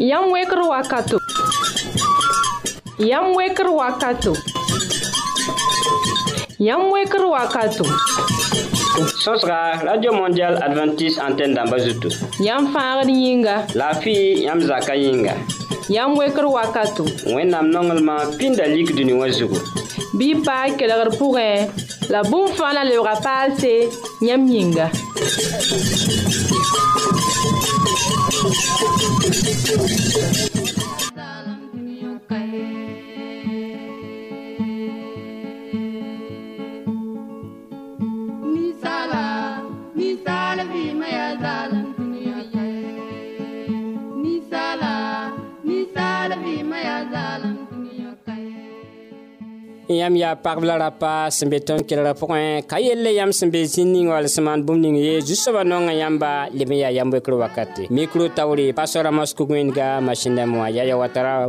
Yam weker wakatu, Yam weker wakatu, Yam weker wakatu. Sosra, Radio Mondial Adventist Antenne d'Ambazutu. Yam fangad yinga. La fi yam zaka yinga. Yam weker wakatu. Wennam nongelman pindalik duni wazugo. Bi pa kelegr pourin. La boum fana le se yam yinga. Thank you. yãmb yaa pagb la rapa sẽn be tõnd kelgrã pʋgẽ eh, ka yell yãmb sẽn be zĩnd ning wall sẽn maan bũmb ning ye zu-soabã nongã yãmba leb n yaa yam-wekr wakate mikro taoore pasora mosco gwenga masin dãmb wã yaya watara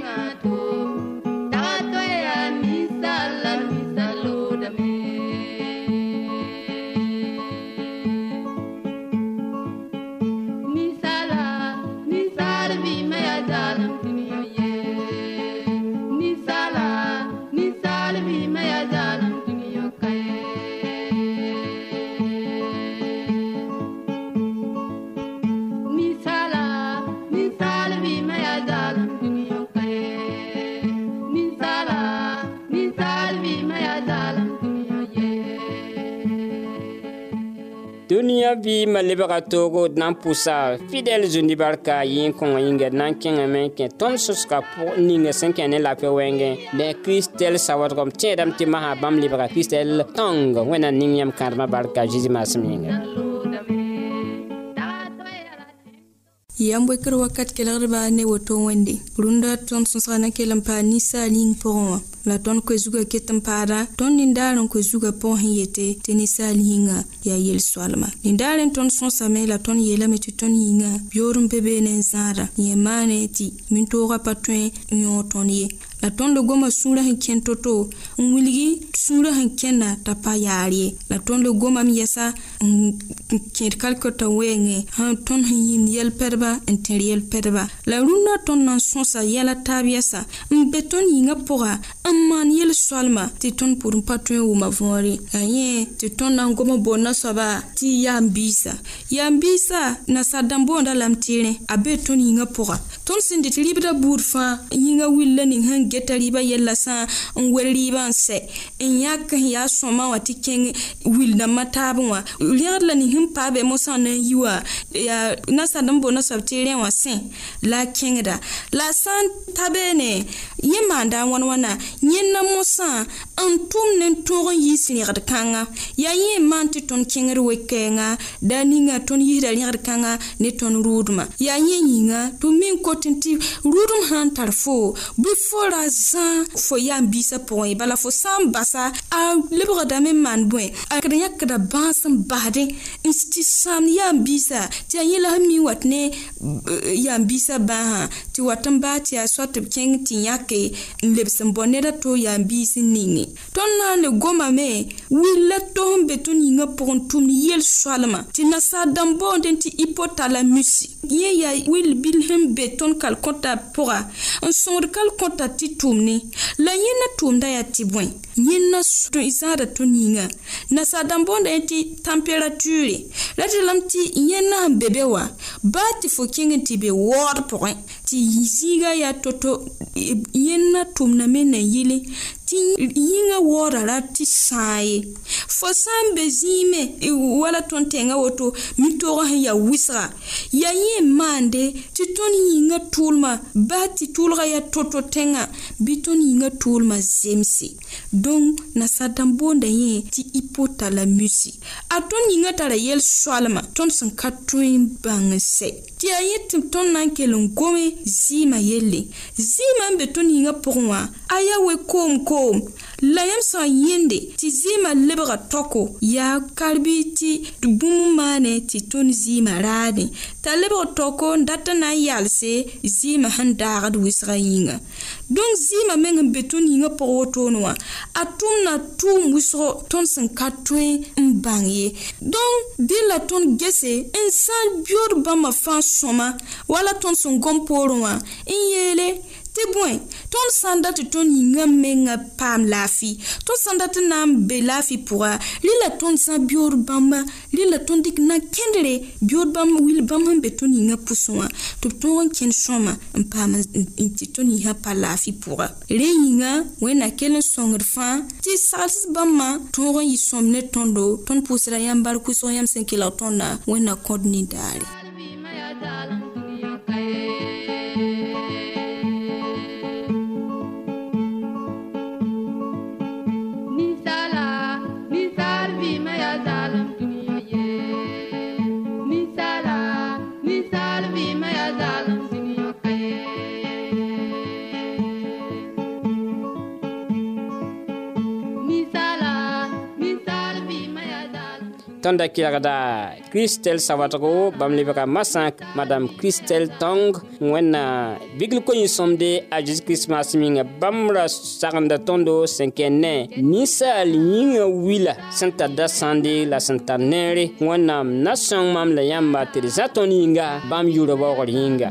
na tu bɩ malebga toogo d na n pʋsa fidɛl zũnibar ka yɩ n kõng yĩnga d na n kẽngame kẽ tõnd sõsga ninga sẽn kẽ ne lapɛ wɛɛngẽ ne kiristɛl sawadgem tẽedame tɩ masã bãmb lebga kiristɛl tõng wẽnnaam ning yãmb kãadmã barka zeezi maasem yĩnga yamb wekr wakat kelgdba ne woto wẽnde rũndã tõnd sõsga na kell n paa ninsaal yĩng pʋgẽ wã la tõnd koe-zugã ket n paada tõnd nindaar n koe-zugã pʋgẽ sẽn yete tɩ ninsaal yĩnga yaa yel-soalma nindaar n tõnd sõsame la tõnd yeelame tɩ tõnd yĩnga bioor n be beene n zãada yẽ maane tɩ min-toogã pa tõe n yõo tõnd ye la tõnd goma sũurã sẽn kẽn to-to n wilgi sũurã sẽn kẽnda t'a pa yaar ye la tõnd goma m yɛsa n kẽed kalkta wɛɛngẽ sãn tõnd sẽn yĩnd yɛl-pɛdba n tẽr yɛl-pɛdba la rũndã tõnd na n sõsa yɛla taab yɛsa n be tõnd yĩngã pʋga n maan yel soalmã tɩ tõnd pʋd n pa tõe n wʋma võore yaa yẽ tɩ tõnd na n gom n boonna soaba tɩ yaam-biisã yaam-biisã nasadãmboondã la m teerẽ a be tõnd yĩngã pʋga tõnd sẽn dɩt rɩbdã buud fãa yĩngã willa ning sẽn geta rɩɩbã yɛllã sã n wel rɩɩbã n sɛ n yãk n yaa sõma wã tɩ kẽng wil dãmbã taab wã rẽgd la ning sẽn paa bɩ mosã na n yi wã yaa nasãd n boonna soab teerẽ wã sẽ la a kẽngda la a sã n ta beene yẽ maanda a wãn wãna yẽnda mosã n tʋmd ne n tõog n yɩ sẽnegd kãngã yaa yẽ maan tɩ tõnd kẽngr wekɛɛngã daa ninga tõnd yɩsda rẽgd kãngã ne tõnd rʋʋdmã yaa yẽ yĩnga tɩ me n kot tɩ rʋʋdm sã n tar fo bɩ fo ra zã fo yaam-biisã pʋgẽ e bala fo sã n basa a lebgdame n maan bõe akd yãkda bãas n basde n tɩ sãamd yaam-biisã tɩ yaa yẽ la sẽn mi n wat ne eh, yaam-biisã bãasã tɩ wat n baa tɩ yaa soa tɩ b kẽng tɩ yãke n lebs n bõ ned la to yaa biis ninge tõnd na n le gomame wil la tog n be tõnd yĩngã pʋgẽ tʋmd yel soalmã tɩ nasaal dãmb boond n tɩ ipotalamusi yẽ yaa wil bil sẽn be tõnd kalkõta pʋga n sõngd kalkõta tɩ tʋmne la yẽ na tʋʋmda yaa tɩ bõe yẽ na zãada tõnd yĩnga nasaal dãmb boonda yẽ tɩ temperatuure la tɩ lame tɩ yẽ na n be be wa baa tɩ fo kẽng tɩ be waood pʋgẽ tɩ ziigã yaa to-to yẽnd na tʋmdame nan yɩle tɩ yĩngã waooda ra tɩ sã ye fo sã n be zĩime e, wala tõnd-tẽngã woto mi-toog sẽn yaa wɩsga yaa yẽ maande tɩ tõnd yĩngã tʋʋlmã baa tɩ tʋʋlga yaa to-to tẽngã bɩ tõnd yĩngã tʋʋlmã zemse dõnc nasar-dãmb boonda yẽ tɩ y pota la musi a tõnd yĩngã tara yel soalmã tõnd sẽn ka tõe n bãng sɛ tɩ yaa yẽ tɩ tõnd na n kell n gome zɩɩmã yelle zɩɩmã n be tõnd yĩngã pʋgẽ wã a yaa we koom-koom woom la yãmb sẽn yẽnde tɩ zɩɩmã lebga tɔko yaa karbi tɩ bũmb maane tɩ tõnd zɩɩmã raade t'a lebg tɔko n dat n na n yaalse zɩɩmã sẽn daagd wɩsga yĩnga dõnc zɩɩmã meng n be tõnd yĩngã pʋg wotone wã a tʋmna tʋʋm wɩsgo tõnd sẽn ka tõe n bãng ye dõnc bɩ la tõnd gese n sã n biod bãmbã fãa sõma wala tõnd sẽn gom poorẽ wã n yeele tɩ bõe tõnd sã n dat tõnd yĩngã mengã paam laafɩ tõnd sã n dat n na n be laafɩ pʋga rɩla tõnd sã biod bãmba rɩla tõnd dɩk na-kẽndre biod bãmb wil bãmb sẽn be tõnd yĩngã pʋsẽ wã tɩ b tõog n kẽnd sõma n paam tɩ tõnd yĩsã pa laafɩ pʋga rẽ yĩngã wẽnna kell n sõngd fãa tɩ saglsd bãmbã tõog n yɩ sõmb ne tõndo tõnd pʋʋsda yãmb bark wʋsg yãmb sẽn kelg tõndã wẽnna kõd nindaare tõnd da kelgda kiristɛl sawadgo bãmb lebga masãk madam kiristɛl tong wẽnna bigl ko-yĩsõmde a zeezi kiristmaasẽ yĩnga bãmb ra sagenda tõndo sẽn kẽn ne ninsaal yĩngã wila sẽn tar da sãnde la sẽn tar neere wẽnnaam na sõng mam la yãmba tɩ d zã tõnd yĩnga bãmb yʋʋra waoogr yĩnga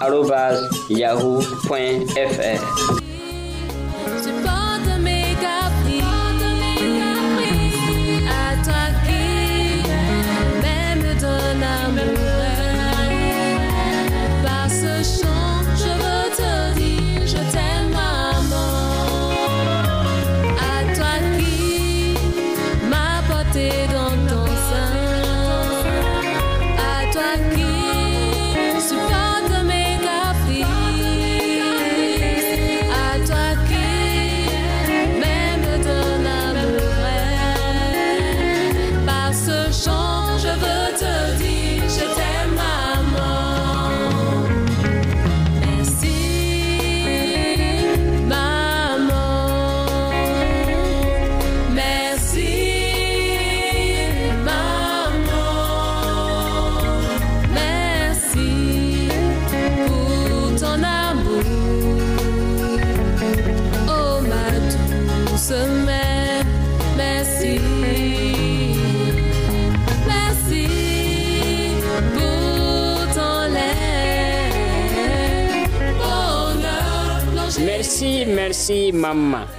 arobas yahoo.fr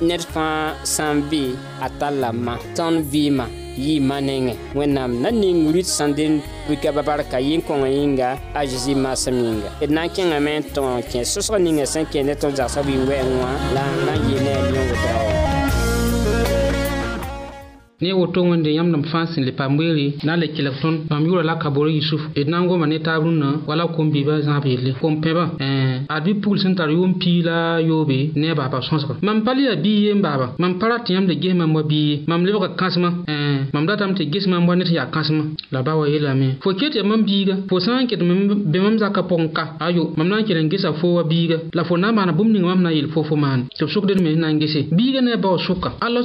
ned fãa sã n be a tallame tõnd vɩɩmã yɩɩmã nengẽ wẽnnaam na ning rut sẽn den pika-ba barka yen-kõngã yĩnga a zeezi maasem yĩnga d na n kẽngame n tõog n kẽ sõsg ninga sẽn kẽe ne tõnd zagsb yĩ wɛɛngẽ wã la n na n yɩ ne ne woto wẽnde yãmb d fãa sẽn le paam weere na n le kelg tõnd bãmb yʋʋra la kabore yusuf d na n goma eh, ne taab rũnnã wala kom-biibã zãab yelle kom-pẽbã la ne a baaba sõsga mam pa le yaa bii mam pa rat yãmb le ges mam wa bii ye mam lebg kãsemã eh, mam la ba wa yeelame fo ket pour mam biiga fo sã n be mam ayo mam la fo na n maana bũmb mam na me ne a sʋka a la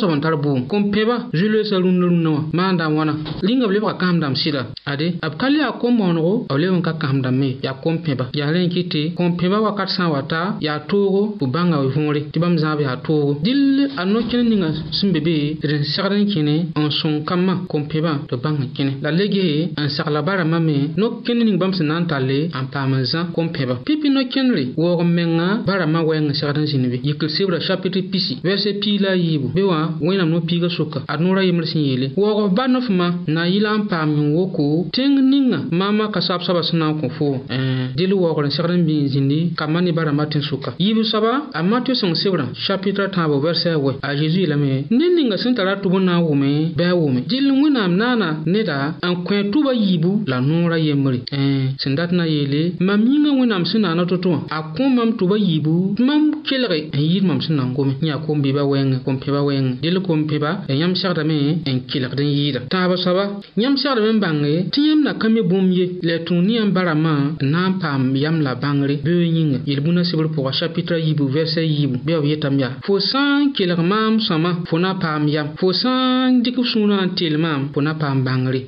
leesa rũndã rũndã wã maan dãmb wãna rĩnga b lebg ka kãsem-dãmb sɩda ade b ka le yaa kom-maoonego b leb n ka kãsem-dãmbe yaa kom-pẽba yaa rẽ n kɩtɩ kom-pẽba wakat sã n wa ta yaa toogo tɩ bãnga vũore tɩ bãmb zãab yaa toogo dɩll a no-kẽnd ninga sẽn be be d n segd n kẽne n sõng kambã kom-pẽbã tɩ bãng n kẽne la le gese n sagla bara mame no-kẽnd ning bãmb sẽn na n talle n paam n zã kom-pẽba pipi no-kẽndre waoog menga barãmbã wɛɛngã segd n zĩnd be yikr-sebrã chapitr pisi vɛrse pii la a yiibu be wã wẽnnaam no-piigã soka ad noorã yembr sẽn yeele waoog b ba nofmã na yɩla n paam yẽ woko tẽng ninga maama ka soab-soabã sẽn na n kõ fo eh, dɩl waoogr n segd n bɩ n zĩndi kambã ne bara matẽn sʋka yib-soaba a matio sẽng sebrã chapitra tãabo vɛrsɛ wɛ a zeezi yeelame ne ninga sẽn tara tʋb n na n wʋme bɩ a wʋme dɩl wẽnnaam naana neda n kõ tʋba yiibu la noorã yembre eh, sẽn dat na yeele mam yĩngã wẽnnaam sẽn naana to-tɩ wã a kõ mam tʋba yiibu tɩ mam kelge n yɩɩd mam sẽn na n gome yẽ yaa kom-biibã wɛɛngẽ kom-pẽbã wɛɛngẽ dɩl kom-pẽba eh, yãmb segdame bũmb n kelgd yɩɩda taaba soaba yãmb segdame n bãnge tɩ yãmb na ka me bũmb ye la tũud ne yãmb barãmbã n na n paam yam la bãngre beoog yĩnga yel-bũna sebr pʋga chapitra yibu vɛrsɛ yibu bɩ b yetame yaa fo sã n kelg maam sõma fo na paam yam fo sã n dɩk b sũurã n teel maam fo na paam bãngre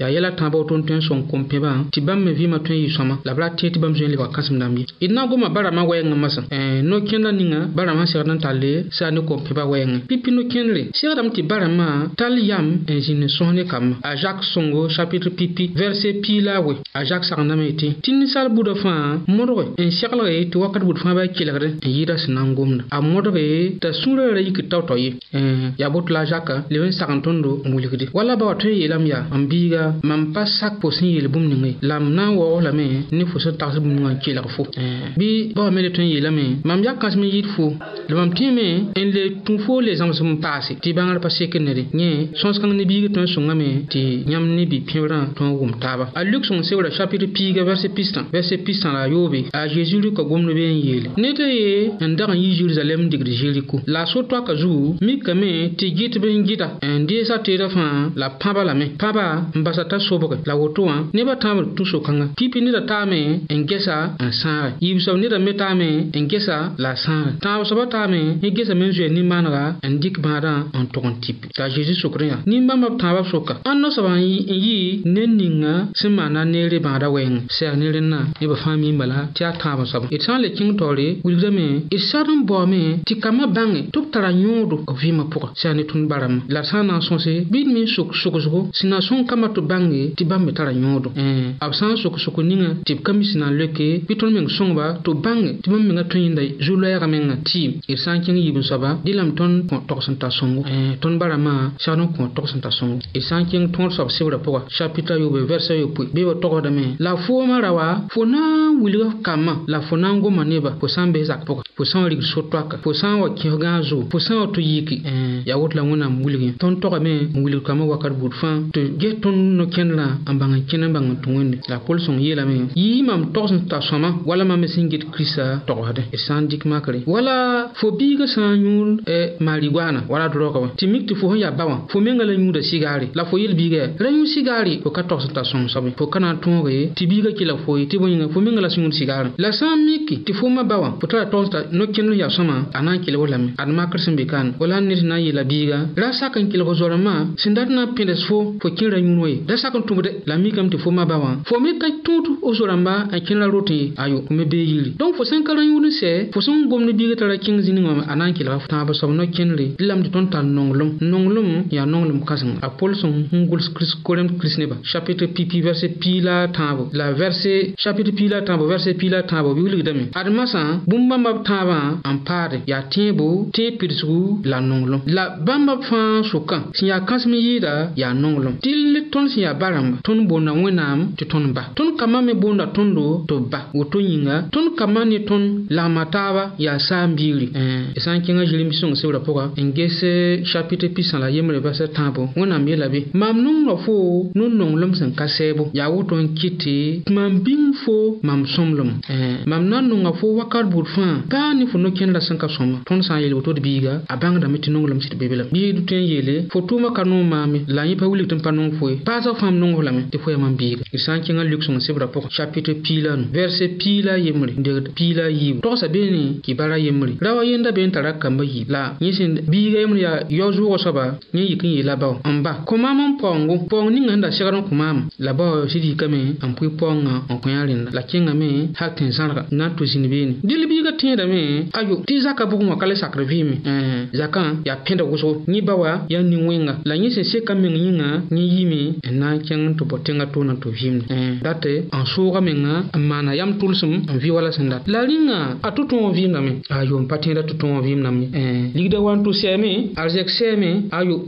yaa yɛla tãabã woto n tõe n sõng kom-pẽbã tɩ bãmb me vɩɩmã tõe n yɩ sõma la b ra tɩ tɩ bãmb zoe n lebga kãsem dãmb ye d na n goma barãmbã wɛɛngẽ masã no-kẽndã ninga barãmbã segd n tall sã ne kom-pẽbã wɛɛngẽ pipi no-kẽndre segdame tɩ barãmbã Tal yam en zin sonne kam. A Jacques Songo, chapitre pipi, verset pila we. A Jacques sarname ti. Tin sal bouda fan, modre, en sirlere, te wakat ba fan bay kilere, en yida sinan gomna. A modre, ta sourere yik tautoye. En yabot la Jacques, leven sarantondo moulikde. Wala ba watoye yelam ya, en biga, mam pas sak posin yel boum nenge. Lam nan wo la me, ne fo se tarse boum ngan kilere fo. Bi, ba wame le ton yelame, mam yak kasme yid fo. Le mam tieme, en le tonfo les amsem passe. Ti bangar pa sekenere. Nye yẽ sõs kãng nebiigã tõe n sõngame tɩ yãmb ne bi-pẽbrã tõe n wʋm taaba a luk sõng seoora chapitre piiga verse pistã verse pistã la a yoobe a zeezi rɩka gomd bee n yeele ned ye n dag n yi zerusalɛm digd ziriku la a so-toaka zugu mikame tɩ gɩt b n gɩta n deesa teedã fãa la pãba lame pãba n basa t'a sobge la woto wã nebã tãabd tũ so-kãngã pipi neda taame n gesa n sãaga yiibsb neda me taame n gesa la a sãaga tãabsbã taame y gesame n zoee nin-maanega n dɩk bãadã n tʋg n tipi zĩ sokrenga nimbãmbã b tãabã b soka ãnd noosbã n yɩ ne ninga sẽn maana neere bãada wɛɛngẽ sɛg ne rẽnnã neb fãa mim bala tɩ yaa tãab n soab d sã n le kẽng taoore wilgdame d sãd n baoome tɩ kambã bãnge tɩ b tara yõodo b vɩɩmã pʋgã sɛg ne tũnd barãmba la d sã n na n sõse bɩ d me n sok sogsgo sẽn na sõng kambã tɩ b bãnge tɩ bãmb me tara yõodo b sã n sok-soko ninga tɩ b ka mis na n leke bɩ tõnd meng sõngba tɩ b bãnge tɩ bãmb menga tõe yĩnda zu-loɛɛgã mengã tɩɩm d sã n kẽng yiib n soaba dɩ lame tõnd tõgs n tar sõngo eh, tõnd barãmbã sãd n kõ togsẽn t'a sõngo y sã n kẽng tõod soab sebrã pʋga chapitra yoobe vɛrsa yopoe bɩ ba togdame la foomã ra wa fo na n wilga kambã la fo na n goma neba fo sã n bes zak pʋga fo sã n wa rigd so-toaka fo sã n wa kẽsgã a zoog fo sã n wa to yiki eh, yaa woto la wẽnnaam wilgẽ tõnd togame n wilg kambã wakat buud fãa tɩ ges tõnd no-kẽndrã n bãng n kẽnd n bãng tɩ wẽnde la pʋlsõng yeelame yɩ mam togs n t'a sõma wala mam me sẽn get kiristã togsdẽ d sã n dɩk makre wala fo biigã sã n yũur marigoana wala drogame tɩ mik tɩ fo sẽn yaa wã fo menga la yũuda sigaare la fo yel biigã ra yũ sigaare fo ka togs n t'a sõmsame fo ka na n tõoge tɩ biigã kɩ la foe tɩ bõe fo menga la sũur sigaarẽ la sã n miki tɩ fo ma ba wã fo tara togs t'a no-kẽnd n yaa sõma a na n kelg lame ad makr sẽn be kaan wala n ned na n yeela biiga ra sak n kelg zoalemã sẽn dat na n pẽdes fo fo kẽ ra yũur ye da sak n tũmd la mikame tɩ fo ma ba wã fo me ka tũud f zo-rãmba n kẽnra roto ye ayo fo me bee yiri donc fo sẽn ka ra yũud n sɛ fo sẽn gomd biigã tara kẽng zĩ ningã a na n kelga tãab soab no-kẽnre d lame tɩ tõnd tar nonglem nonglem yaa nong lem kãsengã a pols sẽn gʋls korem kirist nebã chapitre pipi verse pii la tãabo la verse chapitre pii la tãabo verse pii la tãabo bɩ wilgdame ad masã bũmb bãmba b tãabã n paade yaa tẽebo tẽeg pidsgu la nonglem la bãmba b fãa sʋkã sẽn yaa kãsem yɩɩda yaa nonglem tɩl tõnd sẽn yaa barãmba tõnd boonda wẽnnaam tɩ tõnd ba tõnd kambã me boonda tõndo tɩ b ba woto yĩnga tõnd kambã ne tõnd lagma taaba yaa saam biigri sã n kẽngã zĩrẽ-mi sõng sebrã pʋga n ges chapitre pisã la yem tʋmre basɛ tãabo wẽnnaam yeela be mam nongrã fo nun lom sẽn ka sɛɛbo yaa woto n mam bĩng fo mam sõmlem eh, mam na n nonga fo wakat buud fãa paa ne fo no-kẽndã sẽn ka sõma tõnd sã n yeel woto d biiga a bãngdame tɩ nonglem bebe lame bɩ tõe n yeele fo tuma ka nong maame la yẽ pa wilg tɩ n pa nong foe paa zag fãmb nongs lame tɩ fo yaa mam biiga d sã n kẽngã luksẽng sebrã pʋgẽ chapitre piila nu pila piila a yembre n degd piila a yiib togsã beene kɩ bara yembre ra wa yẽnda be n t'a rak kambã yiib la yẽ sẽn biiga yembre yaa yao-zoogã ni yik n yɩ la bao n ba kõ-maam n paoongo paoong ning sẽn da segd n kõ-maama la bao sɩd yikame n pʋɩ paoongã n kõ yã rẽnda la kẽngame hal tẽ zãrga n na n to zĩnd beene dɩl biigã tẽedame ayo tɩ zakã bʋgẽ wã ka le sakd vɩɩme eh, zakã yaa pẽd wʋsgo yẽ ba wa yaa nin-wẽnga la yẽ sẽn seka meng yĩnga yẽ yiime n na n kẽng n tɩ bao tẽngã toor n tɩ vɩɩmde eh, dat n soogã menga n maana yam tʋlsem n vɩ wala sẽn dat la rĩngã a to-tõog vɩɩmdame ayo n pa tẽeda to-tõog vɩɩmdame eh, ligda wa n to sɛɛme arzɛk sɛɛme ayo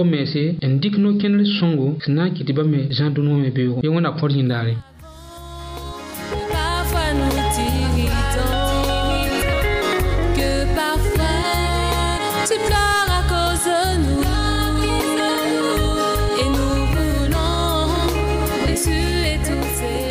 ko mɛɛse n dɩk no-kẽnd sõngo sẽn na n kɩt bame zã-dũni wã me beoogo ye wẽnna kõt yĩndaare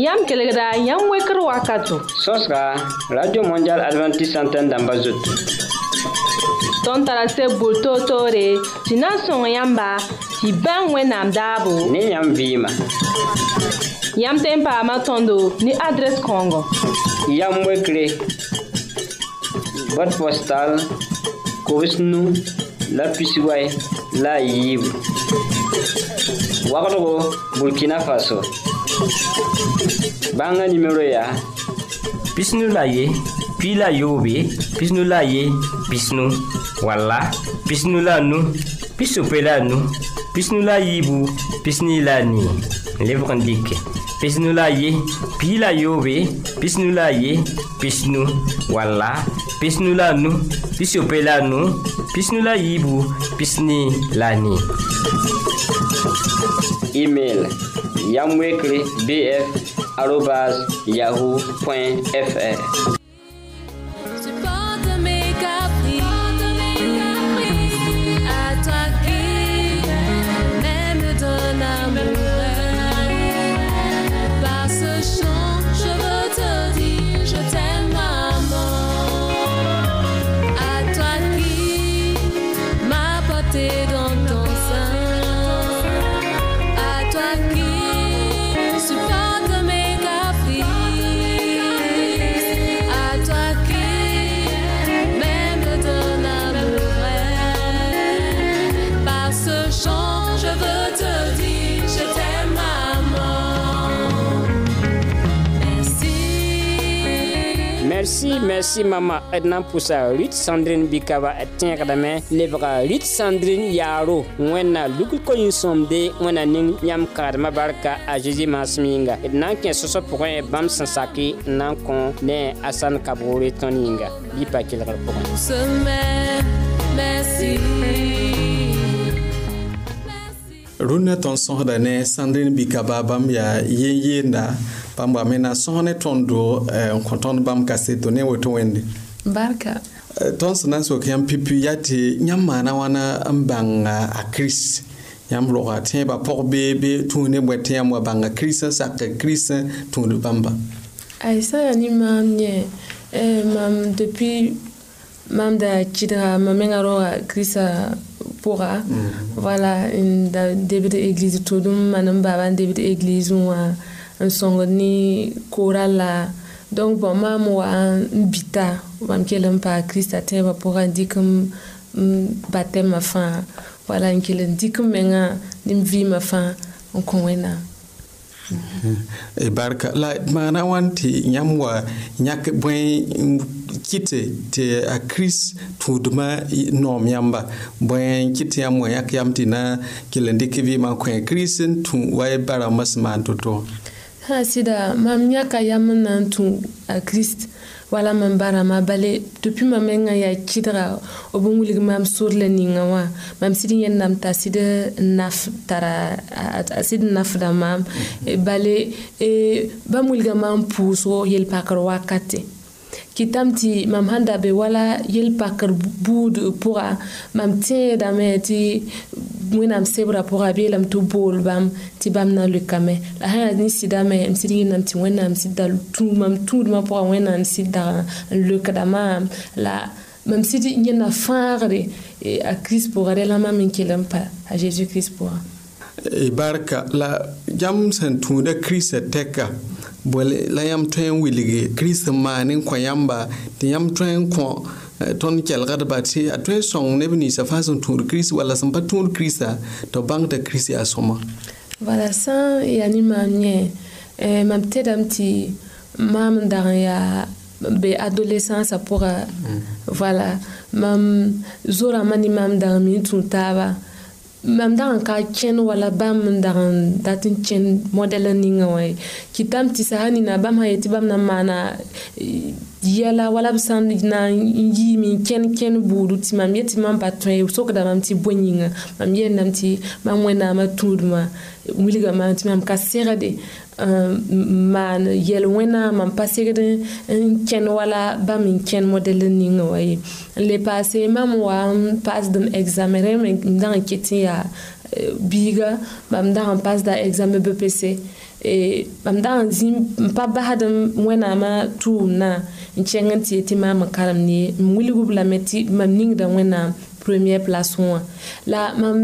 Yam kelegra, yam weker wakato. Sos ka, Radio Mondial Adventist Santen damba zotou. Ton tarase boul to to re, si nan son yamba, si ben we nam dabo. Ne yam vima. Yam tempa matondo, ni adres kongo. Yam wekre, bot postal, kovis nou, la pisiway, la yib. Wakato go, Burkina Faso. bãngã nimero yaa pisnu la ye pii la yoobe pisnu la ye pisnu wala pisnu la nu pisope la nu pisnu la yiibu pisni la nii lebg n dike pisnu la ye pii la yoobe pisnu la ye pisnu wala pisnu la nu pisope la nu pisnu la yiibu pisni la nii email yamwekli bf arrobas yahoo.fr si mama d na n pʋsa rut sãndrin bikaba d tẽegdame lebga rut sãndrin yaaro wẽnna lugd ko yĩn-sõamde wẽna ning yãmb kãadmã barka a zeezi maasem yĩnga d na n kẽ sõsg pʋgẽ bãmb sẽn sake n na n kõ ne a sãn kabgoore tõnd yĩnga bɩ pa kelgr pʋgẽ rũnnã tõnd sõsda ne sãndrin bikaba bãmb yaa yen yeenda bãmb wame na sõs ne tõnd doog n kõ tõnd bãmb ka seto ne woto wẽnde barka tõnd sẽn na n sok yãmb pipi yaa tɩ yãmb maana wãna n bãnga a kirist yãmb rogã tẽebã pʋg bee bee tũus ne bõe tɩ yãmb wa bãnga kirist n sak kirist n tũud bãmba aysa yaa ne maam eh, yẽ mam depuis mam da cidra ma meŋa roa kirisa pʋga mhm. voilà n da debd église tʋʋdum man n baaba n debd église wã n sõngd ne koora la donc bõn maam wa n bita mam kell n paa kirista tẽebã pʋgã n dɩk n batɛmã fãa voilà n kell n dɩk n mengã ne m vɩɩmã fãa n kõ wẽnnaam barka la maana wãn tɩ yãmb wa yãk bõe kɩte tɩ a kirist tũudmã noom yãmba bõe kɩt yãmb wã yãk yam tɩ na kell n dɩk vɩɩmã n kõ kirist n tũ wa e ba rãmbã sẽn maan to-to sã sɩda mam yãka yam n na n tũ a kirist wala mam ba rãmbã bale depuis mam mengã yaa kɩdga b n wilg mam sor la ninga wã mam sɩd yẽnnaam t'a sɩd n naf tara a sɩd n nafda maam e bale e bãmb wilga mam pʋʋsgo yel-pakr wakate kitam tɩ mam sãn da be wala yel pakr buud pʋga mam tẽedame tɩ wẽnnaam sebrã pʋga a beelame tɩ bool bãmb tɩ bãmb na lʋkame la sã yaa nin sɩdame m sɩd yẽnnaam tɩ wẽnnaam sɩd da mam tũudmã pʋga wẽnnaam sɩd dag n lʋkda maam la mam sɩd yẽnna fãagre e, a kirist pʋga rẽ la mam n kell n pa a zeezi kirist pʋga barka la jam sẽn tũuda kiristã e tɛka bõe la yãmb tõe n wilge kirist n maan n kõ yãmba tɩ yãmb tõe n kõ eh, tõnd kelgdba tɩ a tõe n sõng neb ninsã fãa sẽn tũud kirist wall sẽn pa tũud kiristã tɩ b bãng t'a kirist yaa sõma vala sã n yaa ne maam yẽ eh, mam tedame tɩ maam n dag n yaa be adolesãnsã pʋga vala mm. mam zorãmbã ne maam dag mi n tũ taaba mm. mam dagn ka kẽn wala bãmb n dagn dat n kẽn modɛlã ninga wã kɩtame tɩ sã nina bãmb sã yetɩ bãmb na n maana yɛla wala b sã n na n yiime n kẽn kẽn buudu tɩ mam yetɩ mam pa tõe sokda mam tɩ bõe yĩnga mam yeelnam tɩ mam wẽnnaamã tũudmã wilgame tɩ mam ka segde maan yɛl wẽnnaam n pa segd n kẽn wala bãmb n kẽn modɛl ninga wã ye n le paase mam wa n paas dẽm exame rẽm n dãng n ket n yaa eh, biiga bãmb dãng n paas da exame bpc bãmb dãng n zĩ n pa basd wẽnnaamã tʋʋmdã n kẽng n tɩ ye tɩ maam n karem ne n wilgb lame tɩ mam ningda wẽnnaam première place wã la mam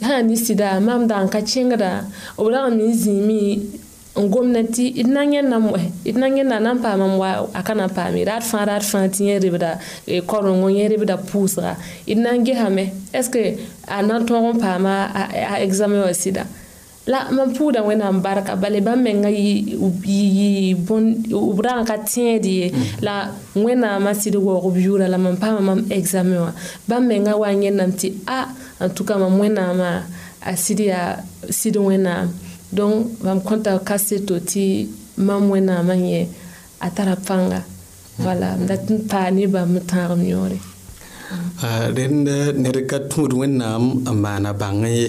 sã n ninsda mam dãng ka kẽngda b dãng me n zĩime gwamnati idan yana idan yana nan faman wa akan fami rat fan rat fan tin yeri bida e koron won yeri bida pusra idan ge hame eske anan ton fama a examen wa sida la man puda wena barka bale ban men ngai yi bon ubran ka tin di mm. la wena ma sidi wo ko biura la man pama mam examen wa ban men ngai wa nyen nanti a en tout cas mam wena ma a sidi a sidi wena don mam konta kase to ti mam wẽnnaam n yẽ a tara pãnga wala m dat n paa nebã m tãagem yõore rẽnd ned ka tũud wẽnnaam n maana bãng ye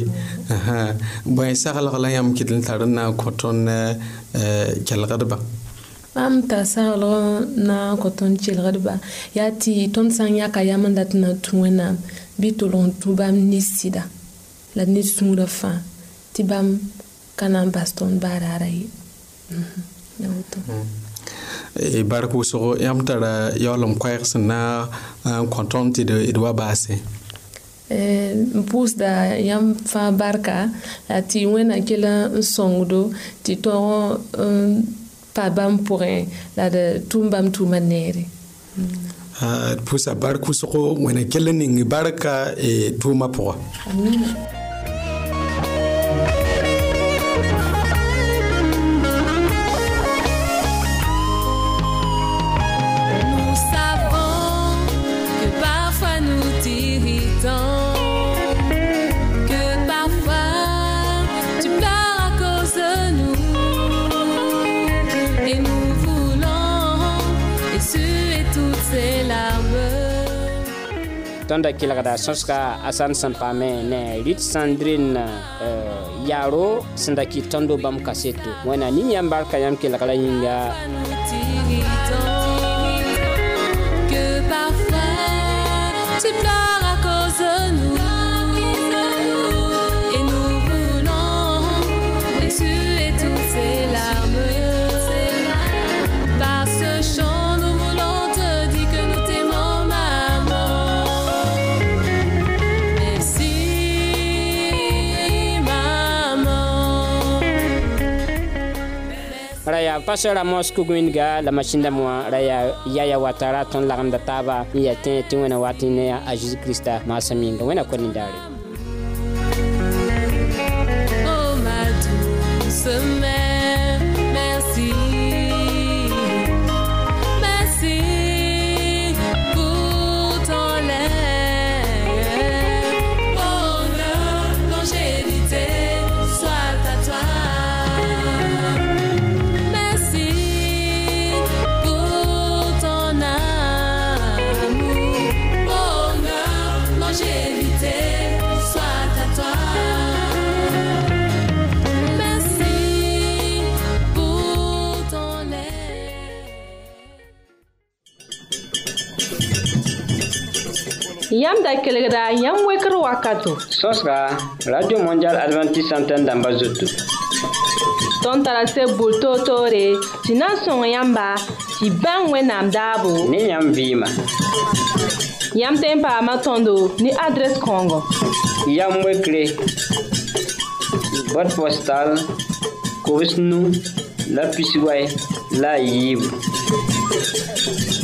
bõe saglg la yãmb kɩt n tar n na n kõ tõnd kelgdbã mam t'a saglg n na n kõ tõnd kelgdbã yaa tɩ tõnd sã n yãka yam n dat n na n tũ wẽnnaam bɩ tolg n tũ bãmb nins sɩda la nins sũurã fãa tɩ bãmb kana n bas tõnd baara ara ye mhm. ne woto eh, bark wʋsgo yãmb tara yaool n koɛɛg sẽn na n kõ tõnd tɩ d wa baase n pʋʋsda yãmb fãa barka tɩ wẽnna kell n sõngdo tɩ tõog n pa bãmb pʋgẽ la d tʋm bãmb tʋʋmã neere d ah, pʋʋsa bark wʋsgo wẽna kell n ning barka e tʋʋmã pʋga da kelgda sõsga asan sẽn paame ne rɩt sãndrin eh, yaro yaaro sẽn da kɩt tõndo bãmb kaseto seto nin yãmb barka yãmb kelgrã yĩnga ya pasteur amos kug wĩnga la masinda moã ra yaya watara tõnd lagemda taaba n yaa tẽ tɩ wẽna wat ne a zeezi kirista maasã yĩnga wẽna kõ nindaare Yam da kelegra, yam weker wakato. Sos ka, Radio Mondial Adventist Santen damba zotou. Ton tarase boul to to re, si nan son yamba, si ban we nam dabo. Ne yam vima. Yam tempa matondo, ni adres kongo. Yam wekre, bot postal, kowes nou, la pisiway, la yib.